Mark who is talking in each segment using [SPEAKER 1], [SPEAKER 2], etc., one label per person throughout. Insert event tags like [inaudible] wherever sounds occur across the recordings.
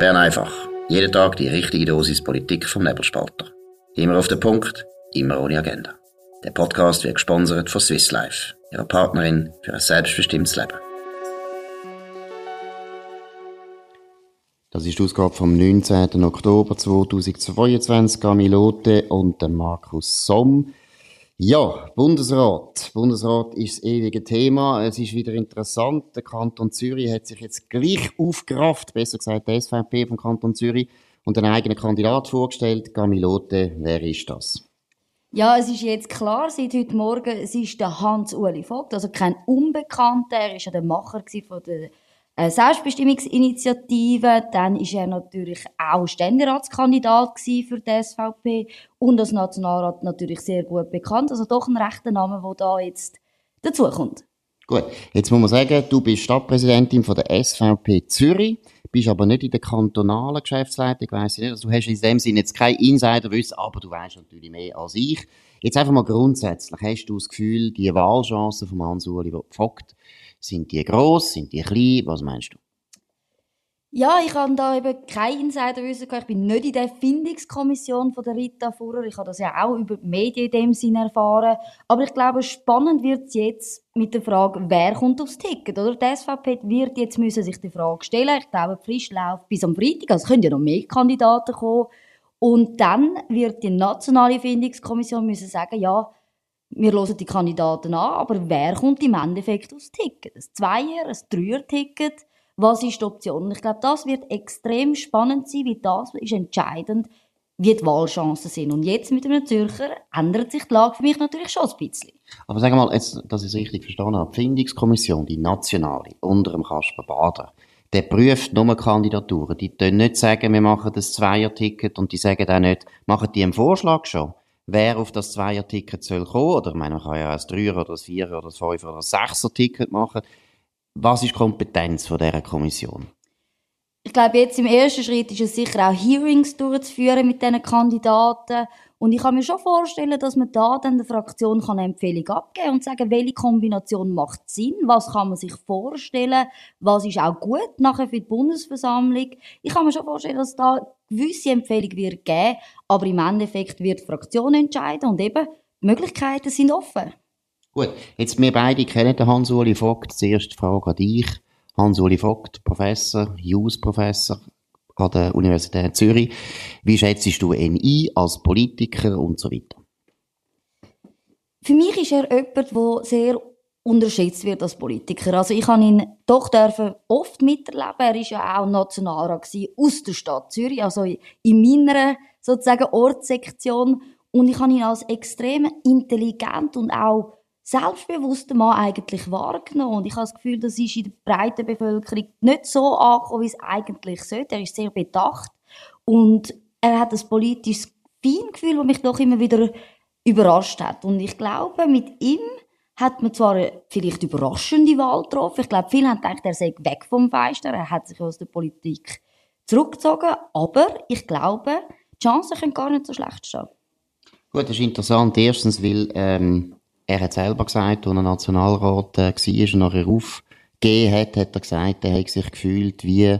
[SPEAKER 1] Bern einfach. Jeden Tag die richtige Dosis Politik vom Nebelspalter. Immer auf den Punkt, immer ohne Agenda. Der Podcast wird gesponsert von Swiss Life, ihrer Partnerin für ein selbstbestimmtes Leben.
[SPEAKER 2] Das ist die Ausgabe vom 19. Oktober 2022. Gamilote und Markus Somm. Ja, Bundesrat. Bundesrat ist das ewige Thema. Es ist wieder interessant. Der Kanton Zürich hat sich jetzt gleich aufgerafft, besser gesagt die SVP vom Kanton Zürich, und einen eigenen Kandidat vorgestellt. Gamilote, wer ist das?
[SPEAKER 3] Ja, es ist jetzt klar, seit heute Morgen, es ist der Hans-Uli Vogt, also kein Unbekannter. Er war ja der Macher von der Selbstbestimmungsinitiative. Dann ist er natürlich auch Ständeratskandidat für die SVP und als Nationalrat natürlich sehr gut bekannt. Also doch ein rechter Name, der da jetzt dazukommt.
[SPEAKER 2] Gut, jetzt muss man sagen, du bist Stadtpräsidentin von der SVP Zürich, bist aber nicht in der kantonalen Geschäftsleitung, weiss ich nicht. Also du hast in dem Sinne jetzt kein Insiderwissen, aber du weißt natürlich mehr als ich. Jetzt einfach mal grundsätzlich, hast du das Gefühl, die Wahlchancen von Hans-Uli Vogt sind die gross? Sind die klein? Was meinst du?
[SPEAKER 3] Ja, ich habe da eben kein Insiderwissen Ich bin nicht in der Findungskommission von der Rita Fuhrer. Ich habe das ja auch über die Medien in dem Sinne erfahren. Aber ich glaube, spannend wird es jetzt mit der Frage, wer kommt aufs Ticket, oder? Die SVP wird jetzt müssen sich die Frage stellen. Ich glaube, Frist läuft bis am Freitag. Also es können ja noch mehr Kandidaten kommen. Und dann wird die nationale Findungskommission müssen sagen, ja, wir hören die Kandidaten an, aber wer kommt im Endeffekt aufs Ticket? Ein Zweier, ein Dreier-Ticket? Was ist die Option? Ich glaube, das wird extrem spannend sein, weil das ist entscheidend, wie die Wahlchancen sind. Und jetzt mit einem Zürcher ändert sich die Lage für mich natürlich schon ein bisschen.
[SPEAKER 2] Aber sag mal, jetzt, dass ich es richtig verstanden habe, die Findungskommission, die nationale, unter dem Kasper Bader, der prüft nur Kandidaturen. Die können nicht sagen, wir machen das Zweier-Ticket und die sagen auch nicht, machen die einen Vorschlag schon? Wer auf das Zweier-Ticket soll kommen. Oder, ich meine, man kann ja ein Dreier- oder ein Vierer- oder ein Fünfer- oder ein Sechser-Ticket machen. Was ist die Kompetenz von dieser Kommission?
[SPEAKER 3] Ich glaube, jetzt im ersten Schritt ist es sicher auch Hearings durchzuführen mit diesen Kandidaten. Und ich kann mir schon vorstellen, dass man da dann der Fraktion eine Empfehlung abgeben kann und sagen, welche Kombination macht Sinn, was kann man sich vorstellen, was ist auch gut nachher für die Bundesversammlung. Ich kann mir schon vorstellen, dass da gewisse Empfehlung wird geben, aber im Endeffekt wird die Fraktion entscheiden und eben die Möglichkeiten sind offen.
[SPEAKER 2] Gut, jetzt wir beide kennen den Hans-Uli Vogt. Zuerst Frage an dich. Hans-Uli Vogt, Professor, Jus-Professor an der Universität Zürich. Wie schätzt du ihn ein als Politiker und so weiter?
[SPEAKER 3] Für mich ist er jemand, der sehr unterschätzt wird als Politiker. Also ich habe ihn doch dürfen oft miterleben. Er ist ja auch Nationalrat aus der Stadt Zürich, also in meiner sozusagen Ortssektion. Und ich habe ihn als extrem intelligent und auch selbstbewussten Mann eigentlich wahrgenommen. Und ich habe das Gefühl, das ist in der breiten Bevölkerung nicht so angekommen, wie es eigentlich sollte. Er ist sehr bedacht und er hat ein politisches Feingefühl, das mich doch immer wieder überrascht hat. Und ich glaube, mit ihm hat man zwar eine vielleicht überraschende Wahl getroffen. Ich glaube, viele haben gedacht, er sei weg vom Feister. Er hat sich aus der Politik zurückgezogen. Aber ich glaube, die Chancen können gar nicht so schlecht stehen.
[SPEAKER 2] Gut, das ist interessant. Erstens, weil ähm, er hat selber gesagt, als er Nationalrat äh, war und nachher aufgegeben hat, hat er gesagt, er hat sich gefühlt wie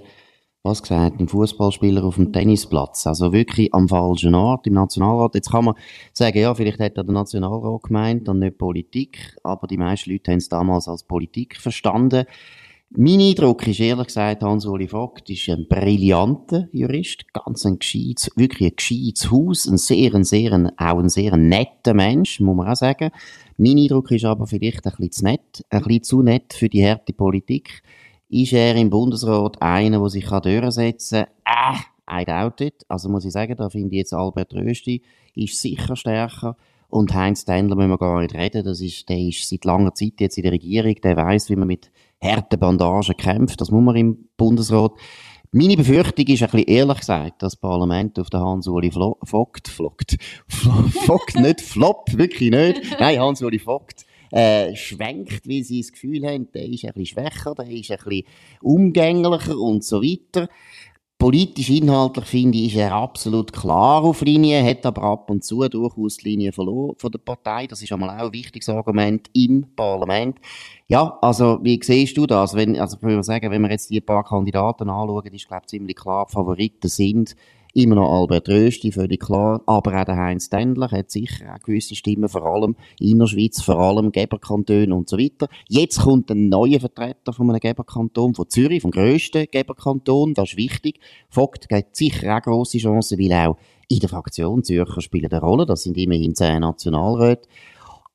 [SPEAKER 2] was gesagt, ein Fußballspieler auf dem Tennisplatz. Also wirklich am falschen Ort im Nationalrat. Jetzt kann man sagen, ja, vielleicht hat er den Nationalrat gemeint und nicht Politik, aber die meisten Leute haben es damals als Politik verstanden. Mein Eindruck ist ehrlich gesagt, Hans-Uli Vogt ist ein brillanter Jurist, ganz ein gescheites, wirklich ein gescheites Haus, ein sehr, ein sehr, ein, auch ein sehr netter Mensch, muss man auch sagen. Mein Eindruck ist aber vielleicht ein bisschen zu nett, ein bisschen zu nett für die harte Politik. Ist er im Bundesrat einer, der sich durchsetzen kann? Äh, I doubt it. Also muss ich sagen, da finde ich jetzt Albert Rösti ist sicher stärker. Und Heinz Tendler müssen wir gar nicht reden. Das ist, der ist seit langer Zeit jetzt in der Regierung. Der weiß, wie man mit harten Bandagen kämpft. Das muss man im Bundesrat. Meine Befürchtung ist ein bisschen ehrlich gesagt, dass das Parlament auf den Hans-Uli Vogt, Vogt, [laughs] Vogt, nicht Flop, wirklich nicht. Nein, Hans-Uli Vogt äh, schwenkt, weil sie das Gefühl haben, der ist ein schwächer, der ist ein bisschen umgänglicher und so weiter. Politisch, inhaltlich finde ich, ist er absolut klar auf Linie, hat aber ab und zu durchaus die Linie verloren von der Partei. Das ist einmal auch ein wichtiges Argument im Parlament. Ja, also, wie siehst du das? Wenn, also, ich würde sagen, wenn wir jetzt die paar Kandidaten anschauen, ist, glaube ich, ziemlich klar, die Favoriten sind Immer noch Albert Rösti, völlig klar. Aber auch der Heinz Dendler hat sicher auch gewisse Stimmen, vor allem in der Schweiz, vor allem Geberkantone und so weiter. Jetzt kommt ein neuer Vertreter von einem Geberkanton, von Zürich, vom grössten Geberkanton. Das ist wichtig. Vogt hat sicher auch grosse Chancen, weil auch in der Fraktion Zürcher spielen eine Rolle. Das sind immerhin zehn Nationalräte.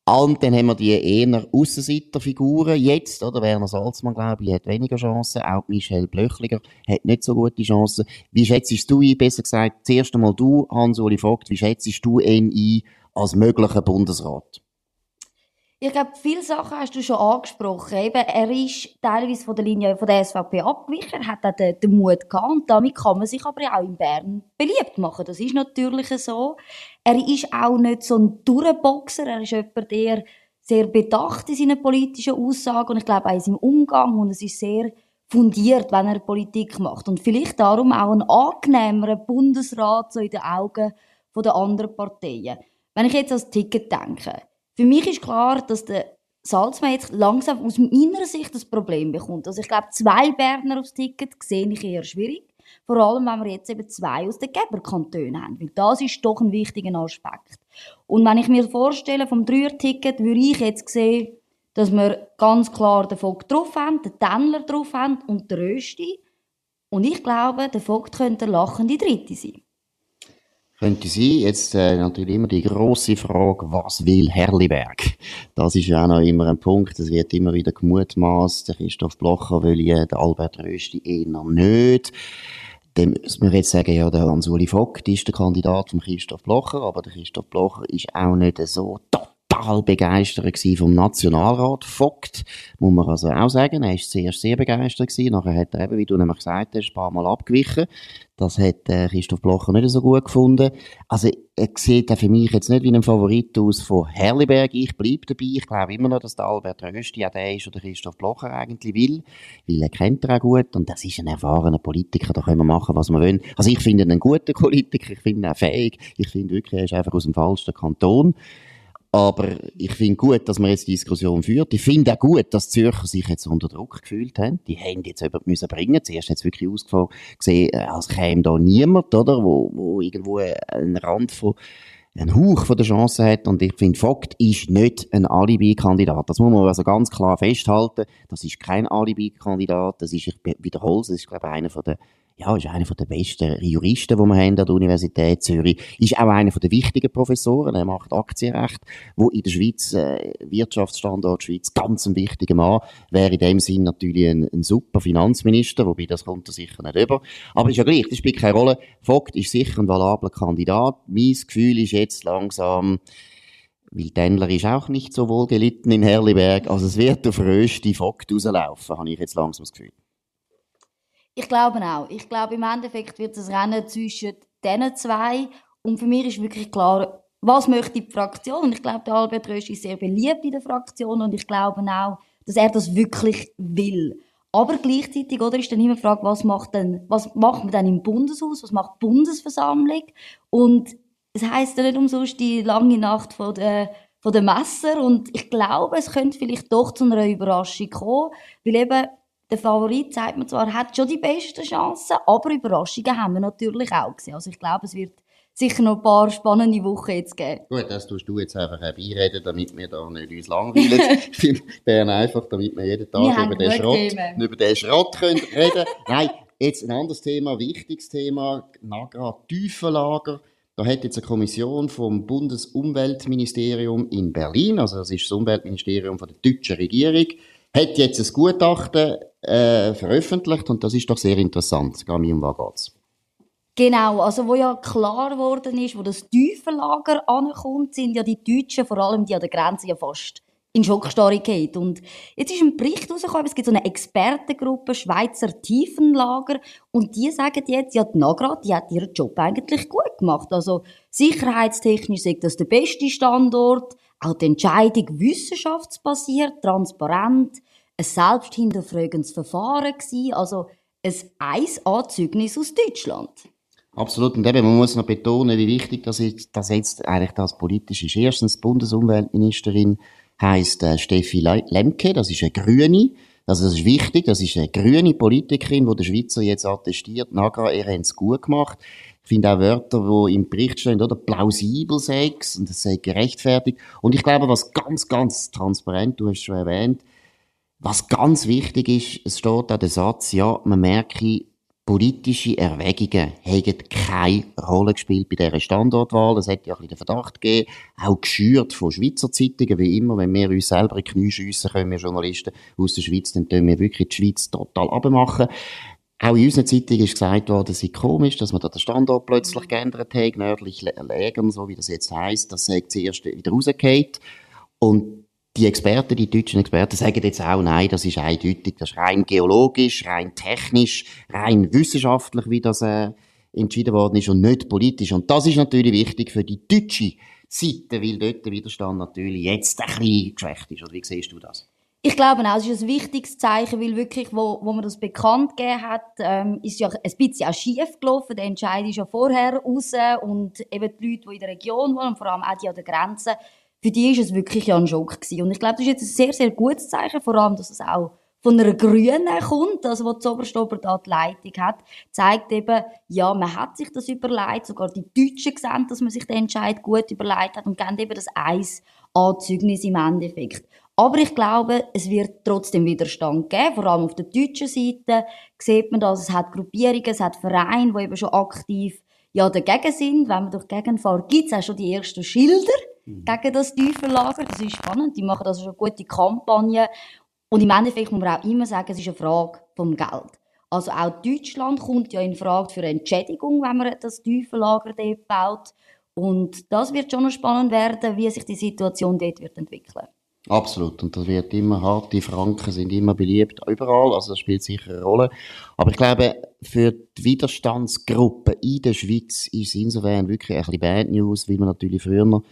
[SPEAKER 2] Und dann haben wir die eher Aussenseiterfiguren jetzt, oder? Werner Salzmann, glaube ich, hat weniger Chancen. Auch Michel Blöchliger hat nicht so gute Chancen. Wie schätzt du ihn, besser gesagt, zuerst einmal du, Hans-Uli Vogt, wie schätzt du ihn ein als möglicher Bundesrat?
[SPEAKER 3] Ich glaube, viele Sachen hast du schon angesprochen. Eben, er ist teilweise von der Linie von der SVP abgewichen, er hat auch den, den Mut gehabt und damit kann man sich aber auch in Bern beliebt machen. Das ist natürlich so. Er ist auch nicht so ein Durchboxer, er ist jemand, der sehr bedacht in seinen politischen Aussagen und ich glaube auch in seinem Umgang und es ist sehr fundiert, wenn er Politik macht und vielleicht darum auch ein angenehmerer Bundesrat so in den Augen der anderen Parteien. Wenn ich jetzt als Ticket denke, für mich ist klar, dass der Salzmann jetzt langsam aus meiner Sicht das Problem bekommt. Also ich glaube, zwei Berner aufs Ticket sehe ich eher schwierig. Vor allem, wenn wir jetzt eben zwei aus den Geberkantonen haben. Weil das ist doch ein wichtiger Aspekt. Und wenn ich mir vorstelle, vom Dreier-Ticket würde ich jetzt sehen, dass wir ganz klar den Vogt drauf haben, den Tennler drauf haben und den Rösti. Und ich glaube, der Vogt könnte lachende Dritte sein.
[SPEAKER 2] Könnte sein. Jetzt äh, natürlich immer die große Frage, was will Herliberg? Das ist ja auch noch immer ein Punkt. Es wird immer wieder gemutmaßt, der Christoph Blocher will ja, der Albert Rösti eher nicht. Dann müssen wir jetzt sagen, ja, der Hans-Uli Vogt ist der Kandidat von Christoph Blocher, aber der Christoph Blocher ist auch nicht so total begeistert vom Nationalrat Vogt, muss man also auch sagen. Er ist zuerst sehr begeistert gewesen, nachher hat er eben, wie du nämlich gesagt hast, ein paar Mal abgewichen. Das hat äh, Christoph Blocher nicht so gut gefunden. Also, er sieht für mich jetzt nicht wie ein Favorit aus von Herliberg. Ich bleibe dabei. Ich glaube immer noch, dass der Albert Rösti ja der ist, oder Christoph Blocher eigentlich will. Weil er kennt er auch gut. Und das ist ein erfahrener Politiker. Da können wir machen, was wir wollen. Also, ich finde ihn einen guten Politiker. Ich finde ihn auch fähig. Ich finde wirklich, er ist einfach aus dem falschen Kanton. Aber ich finde gut, dass man jetzt die Diskussion führt. Ich finde auch gut, dass die Zürcher sich jetzt unter Druck gefühlt haben. Die haben jetzt jemanden müssen bringen. Zuerst hat es wirklich ausgefallen, äh, als käme da niemand, oder? Wo, wo irgendwo ein Rand von, ein Hauch von der Chance hat. Und ich finde, Vogt ist nicht ein Alibi-Kandidat. Das muss man also ganz klar festhalten. Das ist kein Alibi-Kandidat. Das ist, ich wiederhole es, das ist, glaube ich, einer von der ja, ist einer der besten Juristen, die wir haben an der Universität Zürich. Ist auch einer der wichtigen Professoren. Er macht Aktienrecht, wo in der Schweiz, äh, Wirtschaftsstandort Schweiz, ganz ein wichtiger Mann. Wäre in dem Sinn natürlich ein, ein super Finanzminister, wobei das kommt er sicher nicht über. Aber ist ja gleich, das spielt keine Rolle. Vogt ist sicher ein valabler Kandidat. Mein Gefühl ist jetzt langsam, weil Tendler ist auch nicht so wohl gelitten in Herliberg. Also es wird auf Rösti Vogt rauslaufen, habe ich jetzt langsam das Gefühl.
[SPEAKER 3] Ich glaube auch. Ich glaube, im Endeffekt wird es Rennen zwischen diesen zwei. Und für mich ist wirklich klar, was möchte die Fraktion? Und ich glaube, der Albert Rösch ist sehr beliebt in der Fraktion und ich glaube auch, dass er das wirklich will. Aber gleichzeitig, oder, ist dann immer die Frage, was macht denn, was macht man dann im Bundeshaus? Was macht die Bundesversammlung? Und es heisst ja nicht umsonst die lange Nacht von der, von der Messer. Und ich glaube, es könnte vielleicht doch zu einer Überraschung kommen, weil eben der Favorit, sagt man zwar, hat schon die besten Chancen, aber Überraschungen haben wir natürlich auch gesehen. Also ich glaube, es wird sicher noch ein paar spannende Wochen jetzt geben.
[SPEAKER 2] Gut, das tust du jetzt einfach beireden, damit wir da nicht uns langweilen. [laughs] Ich Bern einfach, damit wir jeden Tag wir über den, Schrott, über den Schrott können reden [laughs] Nein, jetzt ein anderes Thema, wichtiges Thema, Nagra Tiefenlager. Da hat jetzt eine Kommission vom Bundesumweltministerium in Berlin, also das ist das Umweltministerium von der deutschen Regierung, hat jetzt ein Gutachten äh, veröffentlicht und das ist doch sehr interessant. Gami, um was geht's?
[SPEAKER 3] Genau, also wo ja klar geworden ist, wo das Tiefenlager ankommt, sind ja die Deutschen, vor allem die an der Grenze, ja fast in Schockstarre geht. Und jetzt ist ein Bericht rausgekommen, es gibt so eine Expertengruppe Schweizer Tiefenlager und die sagen jetzt, ja, die Nagra, die hat ihren Job eigentlich gut gemacht. Also sicherheitstechnisch ist das der beste Standort, auch die Entscheidung wissenschaftsbasiert, transparent, ein selbsthinterfragendes Verfahren gewesen. Also ein Eis-Anzeugnis aus Deutschland.
[SPEAKER 2] Absolut. Und eben, man muss noch betonen, wie wichtig das ist, dass jetzt eigentlich das politisch ist. Erstens, die Bundesumweltministerin heisst äh, Steffi Lemke, das ist eine Grüne. Also das ist wichtig, das ist eine grüne Politikerin, die der Schweizer jetzt attestiert, Nagra, er hat es gut gemacht. Ich finde auch Wörter, die im Bericht stehen, oder? Plausibel Sex, und das sei gerechtfertigt. Und ich glaube, was ganz, ganz transparent, du hast es schon erwähnt, was ganz wichtig ist, es steht auch der Satz, ja, man merke, politische Erwägungen haben keine Rolle gespielt bei dieser Standortwahl. Das hätte ja ein bisschen den Verdacht gegeben, auch geschürt von Schweizer Zeitungen, wie immer. Wenn wir uns selber in die Knie schiessen können, wir Journalisten aus der Schweiz, dann tun wir wirklich die Schweiz total abmachen. Auch in unserer Zeitung ist gesagt worden, es sei komisch, dass man da den Standort plötzlich geändert hat, nördlich Lägern, so wie das jetzt heisst, das sei zuerst wieder rausgeht. Und die Experten, die deutschen Experten sagen jetzt auch, nein, das ist eindeutig, das ist rein geologisch, rein technisch, rein wissenschaftlich, wie das äh, entschieden worden ist und nicht politisch. Und das ist natürlich wichtig für die deutsche Seite, weil dort der Widerstand natürlich jetzt ein bisschen geschwächt ist. Oder wie siehst du das?
[SPEAKER 3] Ich glaube auch, es ist ein wichtiges Zeichen, weil wirklich, wo, wo man das bekannt gegeben hat, ähm, ist ja ein bisschen auch schief gelaufen. Der Entscheid ist ja vorher raus und eben die Leute, die in der Region wohnen, vor allem auch die an der Grenze, für die ist es wirklich ein Schock gewesen. Und ich glaube, das ist jetzt ein sehr, sehr gutes Zeichen, vor allem, dass es auch von einer Grünen kommt, also die Oberstober da die Leitung hat, zeigt eben, ja, man hat sich das überlegt, sogar die Deutschen sehen, dass man sich den Entscheid gut überlegt hat und geben eben das Eis Anzeugnis im Endeffekt. Aber ich glaube, es wird trotzdem Widerstand geben, vor allem auf der deutschen Seite sieht man das, es hat Gruppierungen, es hat Vereine, die eben schon aktiv ja, dagegen sind. Wenn man durch die Gegend gibt es auch schon die ersten Schilder. Gegen das Teufellager. Das ist spannend. Die machen also schon gute Kampagnen. Und im Endeffekt muss man auch immer sagen, es ist eine Frage vom Geld. Also auch Deutschland kommt ja in Frage für eine Entschädigung, wenn man das Teufellager dort baut. Und das wird schon noch spannend werden, wie sich die Situation dort wird entwickeln.
[SPEAKER 2] Absolut. Und das wird immer hart. Die Franken sind immer beliebt überall. Also das spielt sicher eine Rolle. Aber ich glaube, für die Widerstandsgruppe in der Schweiz ist es insofern wirklich ein bisschen Bad News, weil man natürlich früher noch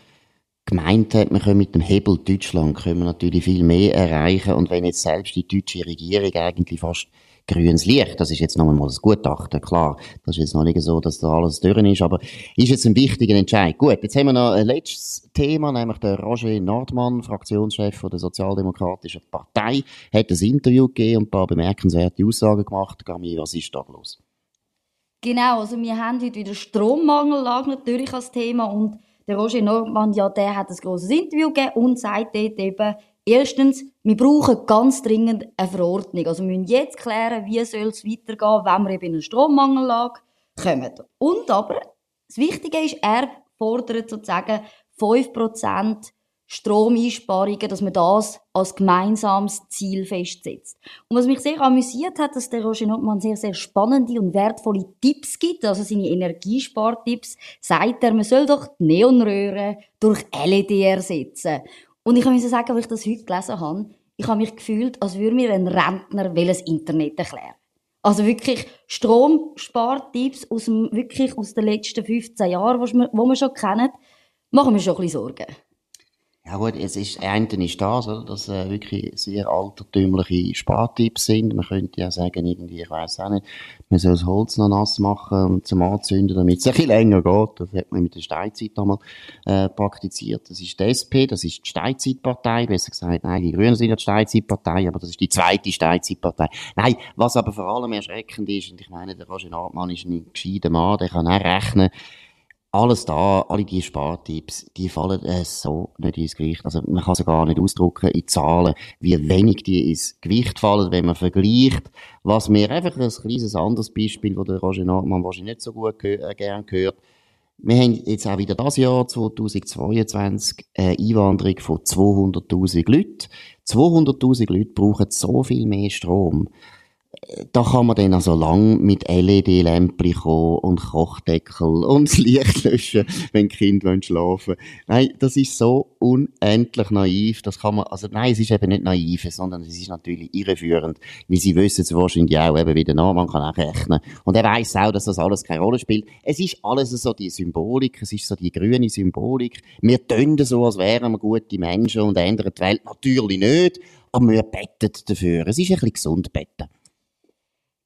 [SPEAKER 2] gemeint hat, man können mit dem Hebel Deutschland können wir natürlich viel mehr erreichen. Und wenn jetzt selbst die deutsche Regierung eigentlich fast grünes Licht, das ist jetzt noch einmal das Gutachten, klar. Das ist jetzt noch nicht so, dass da alles drin ist, aber ist jetzt ein wichtiger Entscheid. Gut, jetzt haben wir noch ein letztes Thema, nämlich der Roger Nordmann, Fraktionschef der Sozialdemokratischen Partei, hat ein Interview gegeben und ein paar bemerkenswerte Aussagen gemacht. Gami, was ist da los?
[SPEAKER 3] Genau, also wir haben heute wieder Strommangel natürlich als Thema und der Roger Nordmann, ja, der hat ein grosses Interview gegeben und sagt dort eben, erstens, wir brauchen ganz dringend eine Verordnung. Also wir müssen jetzt klären, wie soll es weitergehen, wenn wir eben in eine Strommangellage kommen. Und aber, das Wichtige ist, er fordert sozusagen 5% Stromeinsparungen, dass man das als gemeinsames Ziel festsetzt. Und was mich sehr amüsiert hat, dass der Roger Notmann sehr, sehr spannende und wertvolle Tipps gibt, also seine Energiespartipps, sagt er, man soll doch die Neonröhren durch LED ersetzen. Und ich muss sagen, als ich das heute gelesen habe, ich habe mich gefühlt, als würde mir ein Rentner das Internet erklären. Also wirklich Stromspartipps aus, dem, wirklich aus den letzten 15 Jahren, die wir schon kennen, machen wir schon ein bisschen Sorgen.
[SPEAKER 2] Ja gut, es ist, ist das, oder, dass äh, wirklich sehr altertümliche Spartipps sind. Man könnte ja sagen, irgendwie, ich weiß auch nicht, man soll das Holz noch nass machen und zum Anzünden, damit es ein bisschen länger geht. Das hat man mit der Steinzeit einmal äh, praktiziert. Das ist die SP, das ist die Steinzeitpartei, besser gesagt, nein, die Grünen sind ja die Steinzeitpartei, aber das ist die zweite Steinzeitpartei. Nein, was aber vor allem erschreckend ist, und ich meine, der Roger Hartmann ist ein gescheiter Mann, der kann auch rechnen, alles da, alle die Spartipps, die fallen äh, so nicht ins Gewicht. Also man kann sie gar nicht ausdrucken in Zahlen, wie wenig die ins Gewicht fallen, wenn man vergleicht. Was mir einfach ein kleines anderes Beispiel, wo der Roger Nordmann wahrscheinlich nicht so gut geh äh, gern gehört. Wir haben jetzt auch wieder das Jahr 2022 eine Einwanderung von 200.000 Leuten. 200.000 Leute brauchen so viel mehr Strom da kann man dann also lang mit LED-Lämpchen kommen und Kochdeckel und das Licht löschen, wenn die Kinder schlafen Nein, das ist so unendlich naiv. Das kann man, also nein, es ist eben nicht naiv, sondern es ist natürlich irreführend, wie sie wissen es wahrscheinlich auch eben wieder nach, man kann auch rechnen. Und er weiß auch, dass das alles keine Rolle spielt. Es ist alles so die Symbolik, es ist so die grüne Symbolik. Wir tun so, als wären wir gute Menschen und ändern die Welt natürlich nicht, aber wir betten dafür. Es ist ein bisschen gesund betten.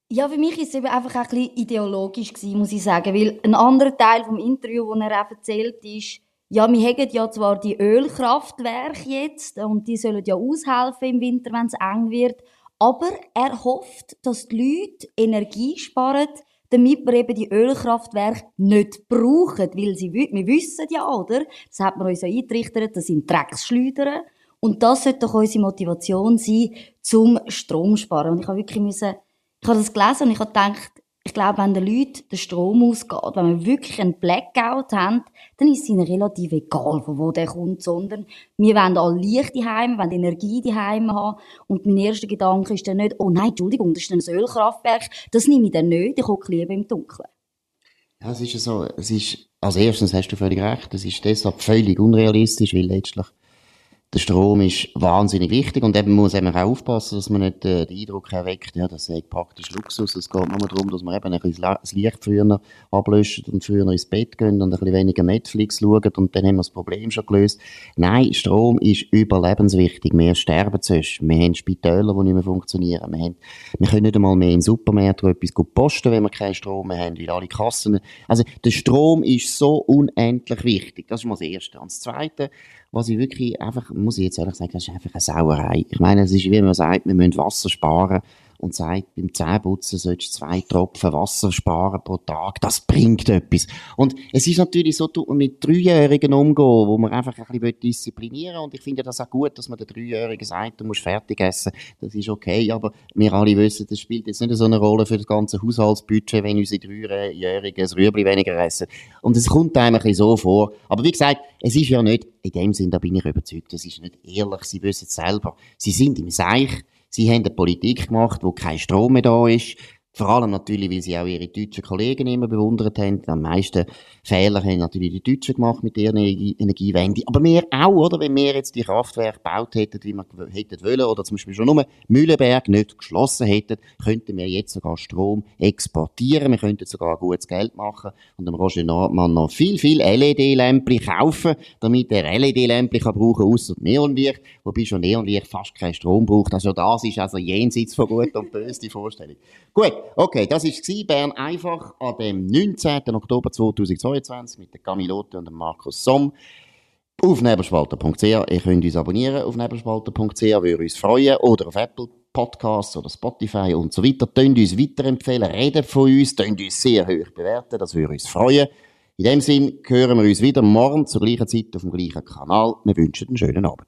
[SPEAKER 3] Ja, für mich ist es eben einfach ein bisschen ideologisch gewesen, muss ich sagen, weil ein anderer Teil vom Interview, wo er auch erzählt ist, ja, wir haben ja zwar die Ölkraftwerke jetzt und die sollen ja aushelfen im Winter, wenn es eng wird, aber er hofft, dass die Leute Energie sparen, damit wir eben die Ölkraftwerke nicht brauchen, weil sie, wir wissen ja, oder? Das hat man uns ja eingerichtet, das sind Drecksschleudern. Und das sollte doch unsere Motivation sein, zum Strom sparen. Und ich habe wirklich müssen, ich habe das gelesen und ich habe gedacht, ich glaube, wenn den Leuten der Strom ausgeht, wenn wir wirklich einen Blackout haben, dann ist es ihnen relativ egal, von wo der kommt, sondern wir wollen alle Licht daheim, wollen Energie daheim haben. Und mein erster Gedanke ist dann nicht, oh nein, Entschuldigung, das ist ein Ölkraftwerk, das nehme ich dann nicht, ich gucke lieber im Dunkeln.
[SPEAKER 2] Ja, es ist so, es ist, als erstes hast du völlig recht, es ist deshalb völlig unrealistisch, weil letztlich der Strom ist wahnsinnig wichtig und eben muss man auch aufpassen, dass man nicht äh, den Eindruck erweckt, ja, das ist praktisch Luxus. Es geht nur darum, dass man eben ein das Licht früher ablöscht und früher ins Bett gehen und ein bisschen weniger Netflix schauen und dann haben wir das Problem schon gelöst. Nein, Strom ist überlebenswichtig. Wir sterben sonst. Wir haben Spitäler, die nicht mehr funktionieren. Wir, haben, wir können nicht einmal mehr im Supermarkt etwas gut posten, wenn wir keinen Strom mehr haben, weil alle Kassen... Also der Strom ist so unendlich wichtig. Das ist mal das Erste. Und das Zweite, was ich wirklich einfach, muss ich jetzt ehrlich sagen, das ist einfach eine Sauerei. Ich meine, es ist wie man sagt, wir müssen Wasser sparen und sagt, beim Zähneputzen solltest du zwei Tropfen Wasser sparen pro Tag. Das bringt etwas. Und es ist natürlich so, mit Dreijährigen umgehen, wo man einfach ein bisschen disziplinieren will. Und ich finde das auch gut, dass man den Dreijährigen sagt, du musst fertig essen. Das ist okay. Aber wir alle wissen, das spielt jetzt nicht so eine Rolle für das ganze Haushaltsbudget, wenn unsere Dreijährigen das Rüebli weniger essen. Und es kommt einem ein bisschen so vor. Aber wie gesagt, es ist ja nicht, in dem Sinn, da bin ich überzeugt, das ist nicht ehrlich. Sie wissen es selber. Sie sind im Seich. Sie haben eine Politik gemacht, wo kein Strom mehr da ist. Vor allem natürlich, weil sie auch ihre deutschen Kollegen immer bewundert haben. Am meisten Fehler haben natürlich die Deutschen gemacht mit ihrer Energiewende. Aber wir auch, oder? Wenn wir jetzt die Kraftwerke gebaut hätten, wie wir hätten wollen, oder zum Beispiel schon nur Mühlenberg nicht geschlossen hätten, könnten wir jetzt sogar Strom exportieren. Wir könnten sogar gutes Geld machen und dem Roger Nordmann noch viel, viel LED-Lämpchen kaufen, damit er LED-Lämpchen kann brauchen, ausser Neonlicht. Wobei schon Neonlicht fast keinen Strom braucht. Also das ist also jenseits von gut und böse die Vorstellung. Gut. Okay, das war Bern einfach an dem 19. Oktober 2022 mit der Camilote und Markus Somm. Auf nebelspalter.ch. Ihr könnt uns abonnieren auf nebelspalter.ch, würde uns freuen. Oder auf Apple Podcasts oder Spotify und so weiter. Tönt uns weiterempfehlen, reden von uns, tönt uns sehr hoch bewerten, das würde uns freuen. In dem Sinn hören wir uns wieder morgen zur gleichen Zeit auf dem gleichen Kanal. Wir wünschen einen schönen Abend.